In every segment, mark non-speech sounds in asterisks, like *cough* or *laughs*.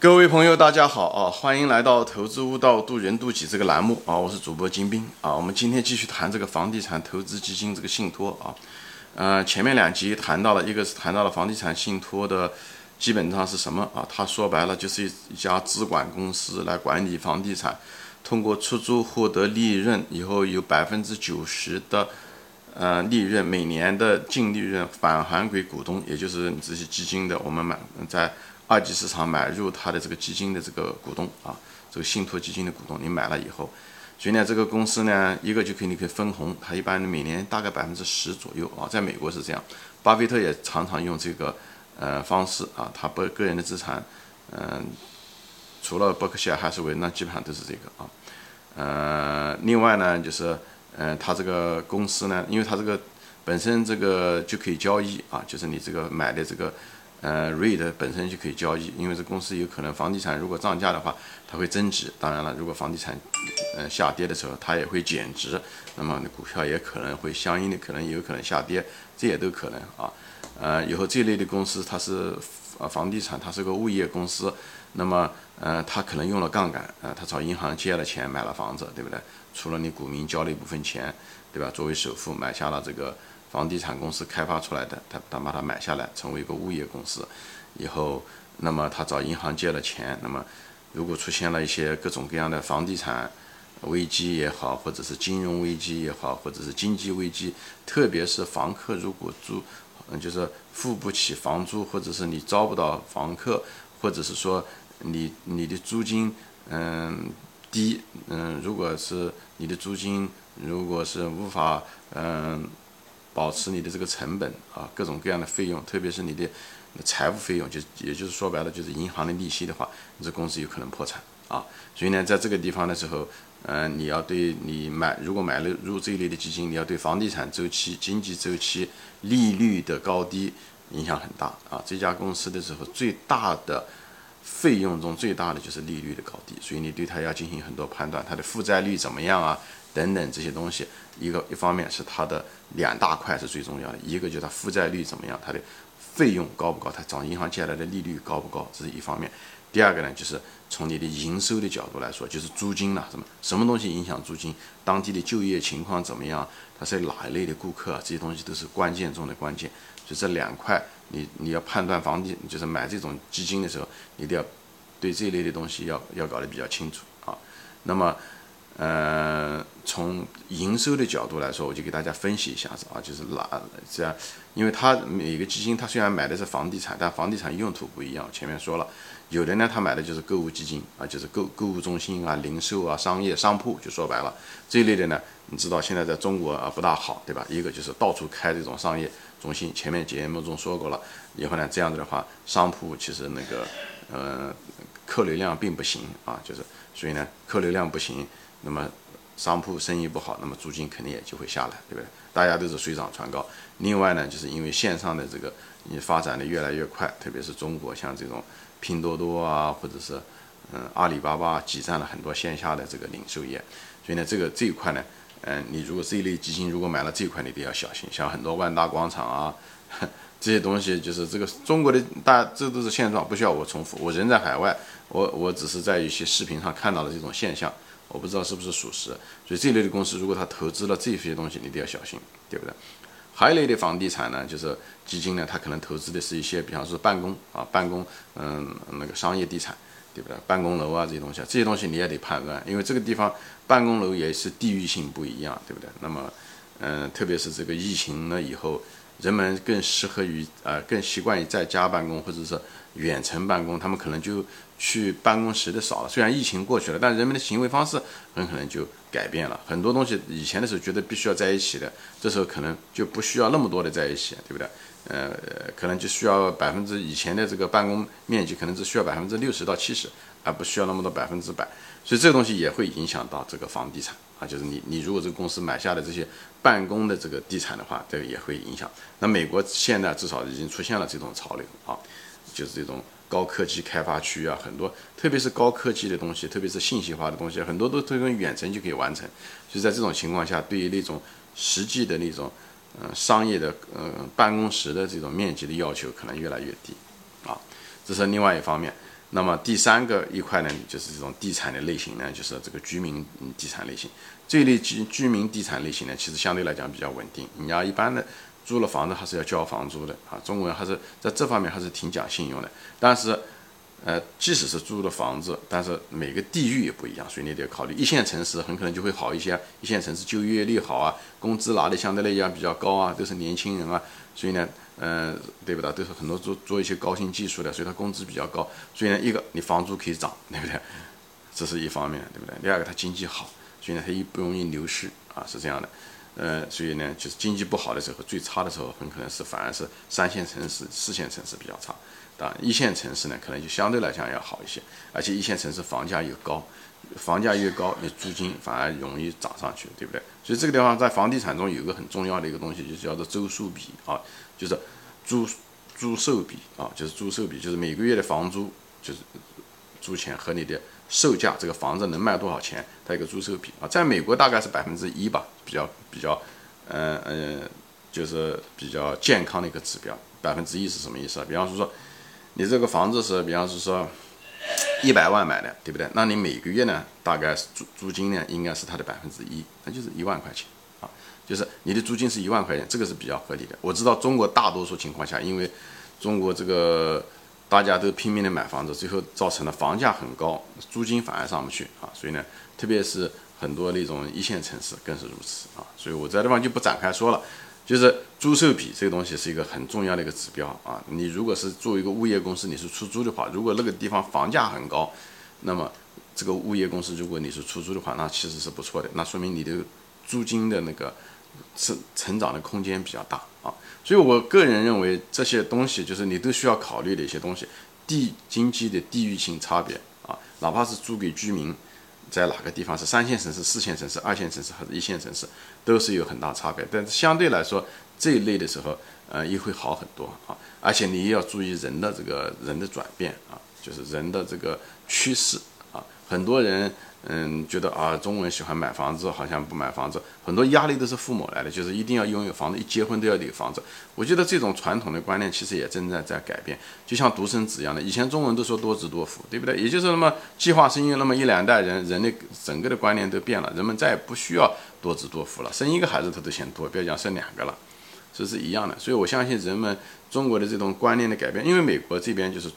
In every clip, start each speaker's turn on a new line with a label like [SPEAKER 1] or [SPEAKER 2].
[SPEAKER 1] 各位朋友，大家好啊！欢迎来到《投资悟道，渡人渡己》这个栏目啊！我是主播金兵啊！我们今天继续谈这个房地产投资基金这个信托啊。呃，前面两集谈到了，一个是谈到了房地产信托的基本上是什么啊？它说白了就是一家资管公司来管理房地产，通过出租获得利润以后，有百分之九十的呃利润，每年的净利润返还给股东，也就是你这些基金的我们买在。二级市场买入它的这个基金的这个股东啊，这个信托基金的股东，你买了以后，所以呢，这个公司呢，一个就可以你可以分红，它一般每年大概百分之十左右啊，在美国是这样，巴菲特也常常用这个呃方式啊，他不个人的资产，嗯，除了伯克希尔哈撒韦，那基本上都是这个啊，呃，另外呢，就是嗯，他这个公司呢，因为他这个本身这个就可以交易啊，就是你这个买的这个。呃，REIT 本身就可以交易，因为这公司有可能房地产如果涨价的话，它会增值。当然了，如果房地产呃下跌的时候，它也会减值，那么股票也可能会相应的可能有可能下跌，这也都可能啊。呃，以后这类的公司它是呃房地产，它是个物业公司，那么呃它可能用了杠杆，呃它找银行借了钱买了房子，对不对？除了你股民交了一部分钱，对吧？作为首付买下了这个。房地产公司开发出来的，他他把它买下来，成为一个物业公司，以后，那么他找银行借了钱，那么如果出现了一些各种各样的房地产危机也好，或者是金融危机也好，或者是经济危机，特别是房客如果租，嗯，就是付不起房租，或者是你招不到房客，或者是说你你的租金嗯低，嗯，如果是你的租金如果是无法嗯。保持你的这个成本啊，各种各样的费用，特别是你的财务费用，就也就是说白了，就是银行的利息的话，你这公司有可能破产啊。所以呢，在这个地方的时候，嗯，你要对你买，如果买了入这一类的基金，你要对房地产周期、经济周期、利率的高低影响很大啊。这家公司的时候，最大的费用中最大的就是利率的高低，所以你对它要进行很多判断，它的负债率怎么样啊？等等这些东西，一个一方面是它的两大块是最重要的，一个就是它负债率怎么样，它的费用高不高，它找银行借来的利率高不高，这是一方面。第二个呢，就是从你的营收的角度来说，就是租金了，什么什么东西影响租金，当地的就业情况怎么样，它是哪一类的顾客，这些东西都是关键中的关键。就这两块，你你要判断房地，就是买这种基金的时候，你都要对这一类的东西要要搞得比较清楚啊。那么。呃，从营收的角度来说，我就给大家分析一下子啊，就是哪这样，因为它每个基金，它虽然买的是房地产，但房地产用途不一样。前面说了，有的呢，他买的就是购物基金啊，就是购购物中心啊、零售啊、商业商铺，就说白了这一类的呢，你知道现在在中国啊不大好，对吧？一个就是到处开这种商业中心，前面节目中说过了，以后呢这样子的话，商铺其实那个呃客流量并不行啊，就是所以呢客流量不行。那么商铺生意不好，那么租金肯定也就会下来，对不对？大家都是水涨船高。另外呢，就是因为线上的这个你发展的越来越快，特别是中国像这种拼多多啊，或者是嗯阿里巴巴挤占了很多线下的这个零售业，所以呢，这个这一块呢，嗯，你如果这一类基金如果买了这一块，你都要小心。像很多万达广场啊 *laughs* 这些东西，就是这个中国的大，这都是现状，不需要我重复。我人在海外，我我只是在一些视频上看到的这种现象。我不知道是不是属实，所以这一类的公司，如果他投资了这些东西，你都要小心，对不对？还有一类的房地产呢，就是基金呢，它可能投资的是一些，比方说办公啊，办公，嗯，那个商业地产，对不对？办公楼啊这些东西，这些东西你也得判断，因为这个地方办公楼也是地域性不一样，对不对？那么，嗯，特别是这个疫情了以后，人们更适合于呃，更习惯于在家办公，或者是远程办公，他们可能就。去办公室的少了，虽然疫情过去了，但人们的行为方式很可能就改变了。很多东西以前的时候觉得必须要在一起的，这时候可能就不需要那么多的在一起，对不对？呃，可能就需要百分之以前的这个办公面积可能只需要百分之六十到七十，而不需要那么多百分之百。所以这个东西也会影响到这个房地产啊，就是你你如果这个公司买下的这些办公的这个地产的话，这个也会影响。那美国现在至少已经出现了这种潮流啊，就是这种。高科技开发区啊，很多，特别是高科技的东西，特别是信息化的东西，很多都都用远程就可以完成。就在这种情况下，对于那种实际的那种，嗯，商业的，嗯，办公室的这种面积的要求可能越来越低，啊，这是另外一方面。那么第三个一块呢，就是这种地产的类型呢，就是这个居民地产类型。这类居居民地产类型呢，其实相对来讲比较稳定。你要一般的租了房子还是要交房租的啊。中国人还是在这方面还是挺讲信用的。但是，呃，即使是租的房子，但是每个地域也不一样，所以你得考虑。一线城市很可能就会好一些，一线城市就业率好啊，工资拿的相对来讲比较高啊，都是年轻人啊，所以呢。嗯，对不对？都是很多做做一些高新技术的，所以他工资比较高。所以呢，一个你房租可以涨，对不对？这是一方面，对不对？第二个，它经济好，所以呢，它一不容易流失啊，是这样的。呃，所以呢，就是经济不好的时候，最差的时候，很可能是反而是三线城市、四线城市比较差。当然，一线城市呢，可能就相对来讲要好一些。而且一线城市房价又高，房价越高，你租金反而容易涨上去，对不对？所以这个地方在房地产中有个很重要的一个东西，就叫做周数比啊。就是租租售比啊，就是租售比，就是每个月的房租，就是租钱和你的售价，这个房子能卖多少钱，它一个租售比啊，在美国大概是百分之一吧，比较比较，嗯嗯，就是比较健康的一个指标。百分之一是什么意思啊？比方说，你这个房子是，比方是说一百万买的，对不对？那你每个月呢，大概是租租金呢，应该是它的百分之一，那就是一万块钱啊。就是你的租金是一万块钱，这个是比较合理的。我知道中国大多数情况下，因为中国这个大家都拼命的买房子，最后造成了房价很高，租金反而上不去啊。所以呢，特别是很多那种一线城市更是如此啊。所以我在地方就不展开说了。就是租售比这个东西是一个很重要的一个指标啊。你如果是作为一个物业公司，你是出租的话，如果那个地方房价很高，那么这个物业公司如果你是出租的话，那其实是不错的，那说明你的租金的那个。是成长的空间比较大啊，所以我个人认为这些东西就是你都需要考虑的一些东西，地经济的地域性差别啊，哪怕是租给居民，在哪个地方是三线城市、四线城市、二线城市还是一线城市，都是有很大差别。但是相对来说这一类的时候，呃，也会好很多啊。而且你也要注意人的这个人的转变啊，就是人的这个趋势，很多人。嗯，觉得啊，中国人喜欢买房子，好像不买房子，很多压力都是父母来的，就是一定要拥有房子，一结婚都要有房子。我觉得这种传统的观念其实也正在在改变，就像独生子一样的，以前中国人都说多子多福，对不对？也就是那么计划生育那么一两代人，人的整个的观念都变了，人们再也不需要多子多福了，生一个孩子他都嫌多，不要讲生两个了，这是一样的。所以我相信人们中国的这种观念的改变，因为美国这边就是。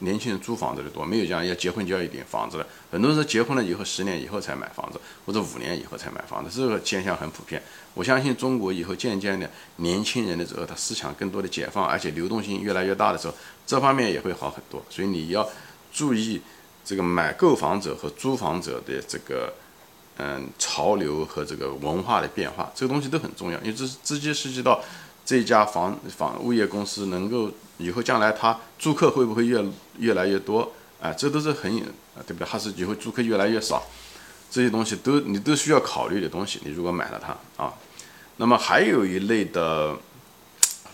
[SPEAKER 1] 年轻人租房子的多，没有讲要结婚就要一点房子的，很多人是结婚了以后十年以后才买房子，或者五年以后才买房子，这个现象很普遍。我相信中国以后渐渐的年轻人的时候，他思想更多的解放，而且流动性越来越大的时候，这方面也会好很多。所以你要注意这个买购房者和租房者的这个嗯潮流和这个文化的变化，这个东西都很重要，因为这是直接涉及到。这家房房物业公司能够以后将来它租客会不会越越来越多？啊，这都是很啊，对不对？还是以后租客越来越少？这些东西都你都需要考虑的东西。你如果买了它啊，那么还有一类的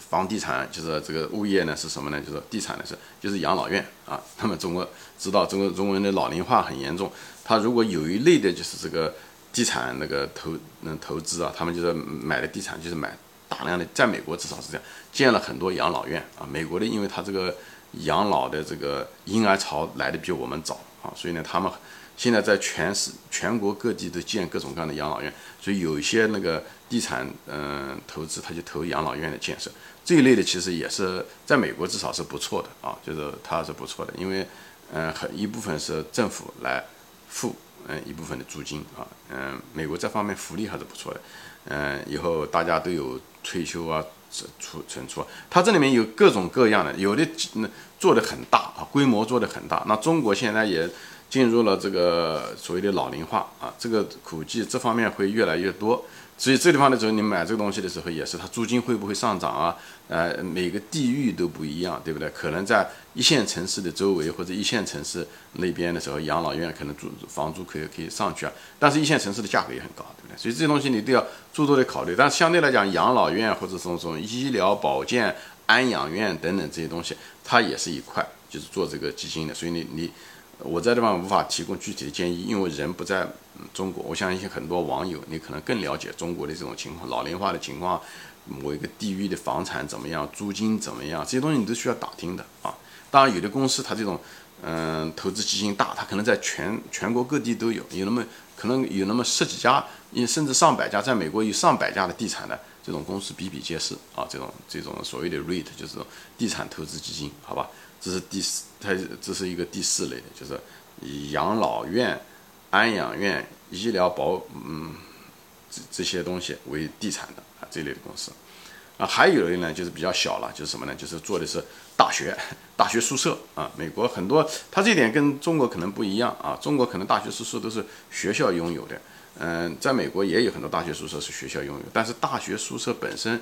[SPEAKER 1] 房地产就是这个物业呢是什么呢？就是地产的是就是养老院啊。那么中国知道中国中国人的老龄化很严重，他如果有一类的就是这个地产那个投嗯投资啊，他们就是买的地产就是买。大量的在美国至少是这样，建了很多养老院啊。美国的，因为它这个养老的这个婴儿潮来的比我们早啊，所以呢，他们现在在全市全国各地都建各种各样的养老院。所以有一些那个地产嗯投资，他就投养老院的建设这一类的，其实也是在美国至少是不错的啊，就是它是不错的，因为嗯很一部分是政府来付嗯一部分的租金啊，嗯，美国这方面福利还是不错的。嗯，以后大家都有退休啊，储存储，它这里面有各种各样的，有的做的很大啊，规模做的很大。那中国现在也进入了这个所谓的老龄化啊，这个估计这方面会越来越多。所以这地方的时候，你买这个东西的时候，也是它租金会不会上涨啊？呃，每个地域都不一样，对不对？可能在一线城市的周围或者一线城市那边的时候，养老院可能租房租可以可以上去啊。但是一线城市的价格也很高，对不对？所以这些东西你都要诸多的考虑。但是相对来讲，养老院或者这种医疗保健、安养院等等这些东西，它也是一块，就是做这个基金的。所以你你。我在这方无法提供具体的建议，因为人不在中国。我相信很多网友，你可能更了解中国的这种情况，老龄化的情况，某一个地域的房产怎么样，租金怎么样，这些东西你都需要打听的啊。当然，有的公司它这种嗯，投资基金大，它可能在全全国各地都有，有那么可能有那么十几家，甚至上百家，在美国有上百家的地产的这种公司比比皆是啊。这种这种所谓的 REIT 就是地产投资基金，好吧？这是第四，它这是一个第四类的，就是以养老院、安养院、医疗保，嗯，这这些东西为地产的啊这类的公司。啊，还有一类呢，就是比较小了，就是什么呢？就是做的是大学、*laughs* 大学宿舍啊。美国很多，它这点跟中国可能不一样啊。中国可能大学宿舍都是学校拥有的，嗯，在美国也有很多大学宿舍是学校拥有，但是大学宿舍本身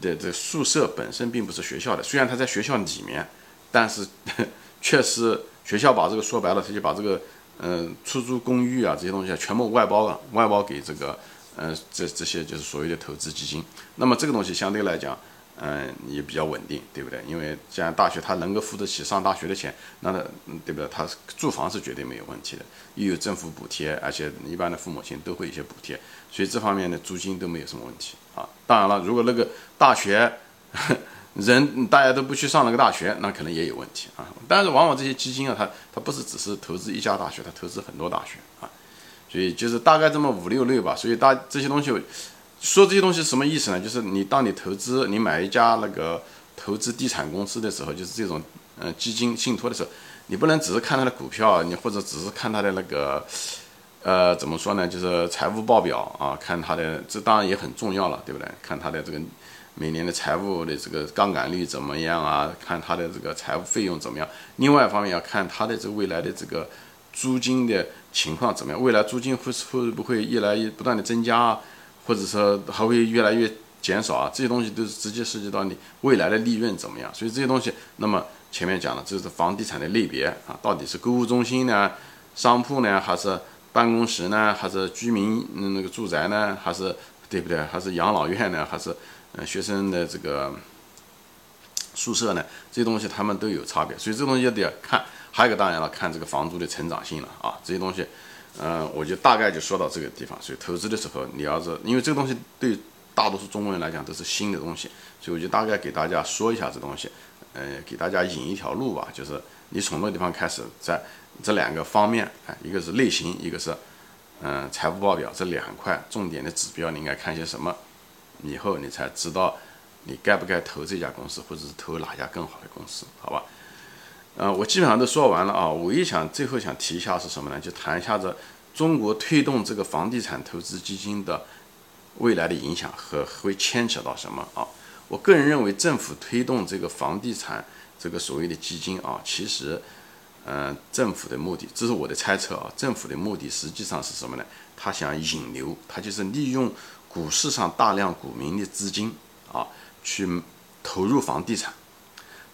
[SPEAKER 1] 的这宿舍本身并不是学校的，虽然它在学校里面，但是 *laughs* 确实学校把这个说白了，他就把这个嗯出租公寓啊这些东西全部外包了，外包给这个。嗯，这这些就是所谓的投资基金。那么这个东西相对来讲，嗯，也比较稳定，对不对？因为既然大学他能够付得起上大学的钱，那他，对不对？他住房是绝对没有问题的，又有政府补贴，而且一般的父母亲都会一些补贴，所以这方面的租金都没有什么问题啊。当然了，如果那个大学人大家都不去上那个大学，那可能也有问题啊。但是往往这些基金啊，它它不是只是投资一家大学，它投资很多大学啊。所以就是大概这么五六类吧。所以大这些东西，说这些东西什么意思呢？就是你当你投资，你买一家那个投资地产公司的时候，就是这种嗯基金信托的时候，你不能只是看它的股票，你或者只是看它的那个呃怎么说呢？就是财务报表啊，看它的这当然也很重要了，对不对？看它的这个每年的财务的这个杠杆率怎么样啊？看它的这个财务费用怎么样？另外一方面要看它的这未来的这个。租金的情况怎么样？未来租金会会不会越来越不断的增加，或者说还会越来越减少啊？这些东西都是直接涉及到你未来的利润怎么样。所以这些东西，那么前面讲了，这是房地产的类别啊，到底是购物中心呢，商铺呢，还是办公室呢，还是居民那个住宅呢，还是对不对？还是养老院呢，还是嗯学生的这个宿舍呢？这些东西他们都有差别，所以这东西也得看。还有一个当然了，看这个房租的成长性了啊，这些东西，嗯，我就大概就说到这个地方。所以投资的时候，你要是因为这个东西对大多数中国人来讲都是新的东西，所以我就大概给大家说一下这东西，呃，给大家引一条路吧，就是你从那地方开始，在这两个方面，啊，一个是类型，一个是嗯财务报表这两块重点的指标，你应该看些什么，以后你才知道你该不该投这家公司，或者是投哪家更好的公司，好吧？呃，我基本上都说完了啊。我一想最后想提一下是什么呢？就谈一下子中国推动这个房地产投资基金的未来的影响和会牵扯到什么啊？我个人认为，政府推动这个房地产这个所谓的基金啊，其实，嗯，政府的目的，这是我的猜测啊。政府的目的实际上是什么呢？他想引流，他就是利用股市上大量股民的资金啊，去投入房地产。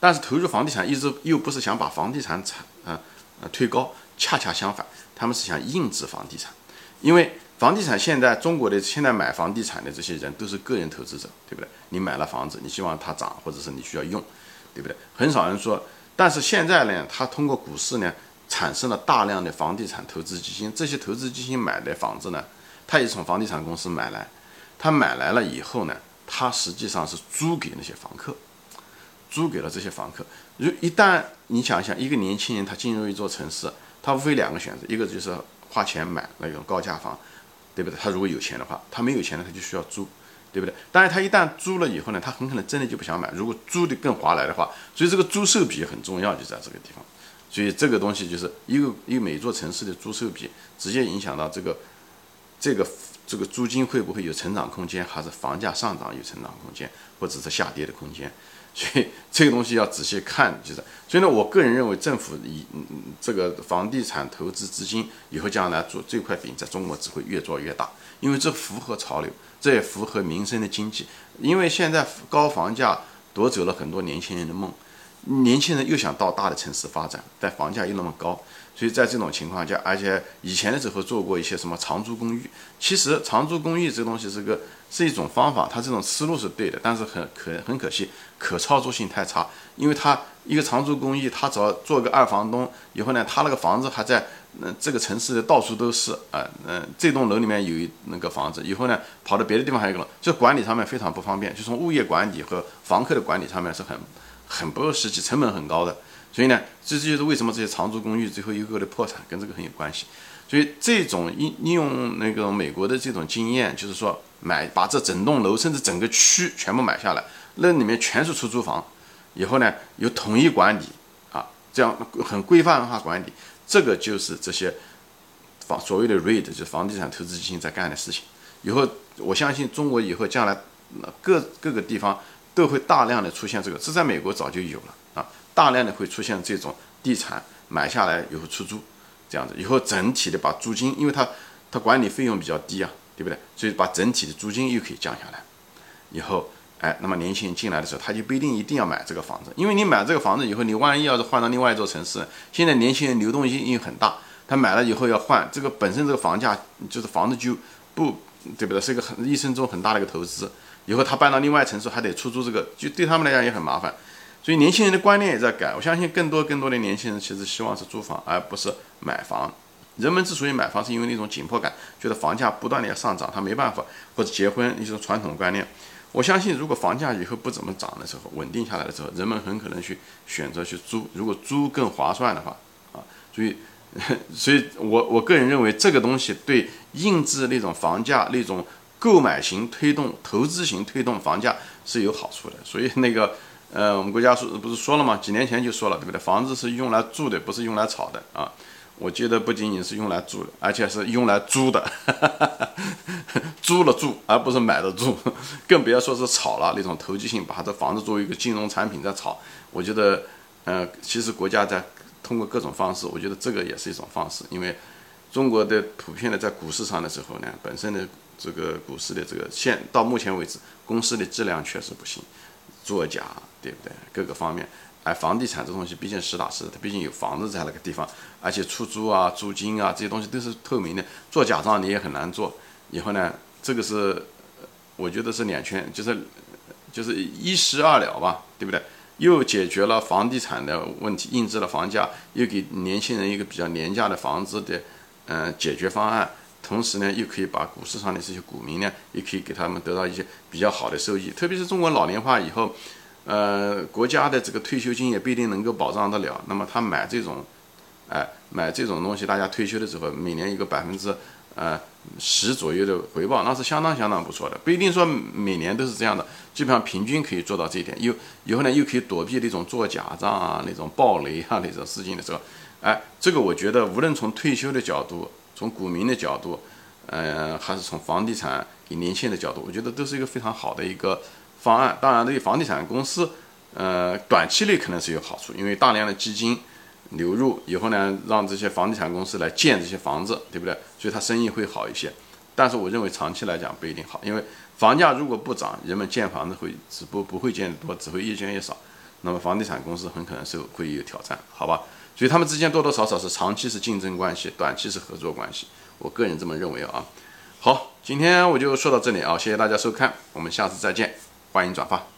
[SPEAKER 1] 但是投入房地产一直又不是想把房地产产呃呃推高，恰恰相反，他们是想印制房地产，因为房地产现在中国的现在买房地产的这些人都是个人投资者，对不对？你买了房子，你希望它涨，或者是你需要用，对不对？很少人说，但是现在呢，他通过股市呢产生了大量的房地产投资基金，这些投资基金买的房子呢，他也从房地产公司买来，他买来了以后呢，他实际上是租给那些房客。租给了这些房客。如一旦你想想，一个年轻人他进入一座城市，他无非两个选择，一个就是花钱买那种高价房，对不对？他如果有钱的话，他没有钱呢，他就需要租，对不对？当然，他一旦租了以后呢，他很可能真的就不想买。如果租的更划来的话，所以这个租售比很重要，就在这个地方。所以这个东西就是一个一个每座城市的租售比，直接影响到这个这个这个租金会不会有成长空间，还是房价上涨有成长空间，或者是下跌的空间。所以这个东西要仔细看，就是所以呢，我个人认为政府以这个房地产投资资金以后将来做这块饼，在中国只会越做越大，因为这符合潮流，这也符合民生的经济。因为现在高房价夺走了很多年轻人的梦，年轻人又想到大的城市发展，但房价又那么高。所以在这种情况下，而且以前的时候做过一些什么长租公寓，其实长租公寓这东西是个是一种方法，它这种思路是对的，但是很可很可惜，可操作性太差，因为它一个长租公寓，他只要做个二房东以后呢，他那个房子还在嗯这个城市的到处都是啊，嗯这栋楼里面有一那个房子，以后呢跑到别的地方还有一个楼，就管理上面非常不方便，就从物业管理和房客的管理上面是很很不实际，成本很高的。所以呢，这就是为什么这些长租公寓最后一个个的破产，跟这个很有关系。所以这种应应用那个美国的这种经验，就是说买把这整栋楼甚至整个区全部买下来，那里面全是出租房，以后呢有统一管理啊，这样很规范化管理，这个就是这些房所谓的 REIT 就是房地产投资基金在干的事情。以后我相信中国以后将来各各个地方都会大量的出现这个，这在美国早就有了啊。大量的会出现这种地产买下来以后出租，这样子以后整体的把租金，因为它它管理费用比较低啊，对不对？所以把整体的租金又可以降下来。以后，哎，那么年轻人进来的时候，他就不一定一定要买这个房子，因为你买这个房子以后，你万一要是换到另外一座城市，现在年轻人流动性又很大，他买了以后要换，这个本身这个房价就是房子就不对不对？是一个很一生中很大的一个投资，以后他搬到另外城市还得出租这个，就对他们来讲也很麻烦。所以年轻人的观念也在改，我相信更多更多的年轻人其实希望是租房，而不是买房。人们之所以买房，是因为那种紧迫感，觉得房价不断的要上涨，他没办法，或者结婚一种传统观念。我相信，如果房价以后不怎么涨的时候，稳定下来的时候，人们很可能去选择去租。如果租更划算的话，啊，所以，*laughs* 所以我我个人认为，这个东西对印制那种房价那种购买型推动、投资型推动房价是有好处的。所以那个。呃，我们国家说不是说了吗？几年前就说了，对不对？房子是用来住的，不是用来炒的啊！我觉得不仅仅是用来住，而且是用来租的，*laughs* 租了住，而不是买了住，*laughs* 更不要说是炒了那种投机性，把这房子作为一个金融产品在炒。我觉得，呃，其实国家在通过各种方式，我觉得这个也是一种方式，因为中国的普遍的在股市上的时候呢，本身的这个股市的这个现到目前为止，公司的质量确实不行。作假，对不对？各个方面，哎，房地产这东西毕竟实打实，它毕竟有房子在那个地方，而且出租啊、租金啊这些东西都是透明的，做假账你也很难做。以后呢，这个是我觉得是两全，就是就是一石二鸟吧，对不对？又解决了房地产的问题，印制了房价，又给年轻人一个比较廉价的房子的嗯解决方案。同时呢，又可以把股市上的这些股民呢，也可以给他们得到一些比较好的收益。特别是中国老龄化以后，呃，国家的这个退休金也不一定能够保障得了。那么他买这种，哎，买这种东西，大家退休的时候每年一个百分之呃十左右的回报，那是相当相当不错的。不一定说每年都是这样的，基本上平均可以做到这一点。又以后呢，又可以躲避那种做假账啊、那种暴雷啊那种事情的时候，哎，这个我觉得无论从退休的角度。从股民的角度，呃，还是从房地产给年轻人的角度，我觉得都是一个非常好的一个方案。当然，对于房地产公司，呃，短期内可能是有好处，因为大量的基金流入以后呢，让这些房地产公司来建这些房子，对不对？所以它生意会好一些。但是我认为长期来讲不一定好，因为房价如果不涨，人们建房子会只不不会建得多，只会越建越少。那么房地产公司很可能是会有挑战，好吧？所以他们之间多多少少是长期是竞争关系，短期是合作关系。我个人这么认为啊。好，今天我就说到这里啊，谢谢大家收看，我们下次再见，欢迎转发。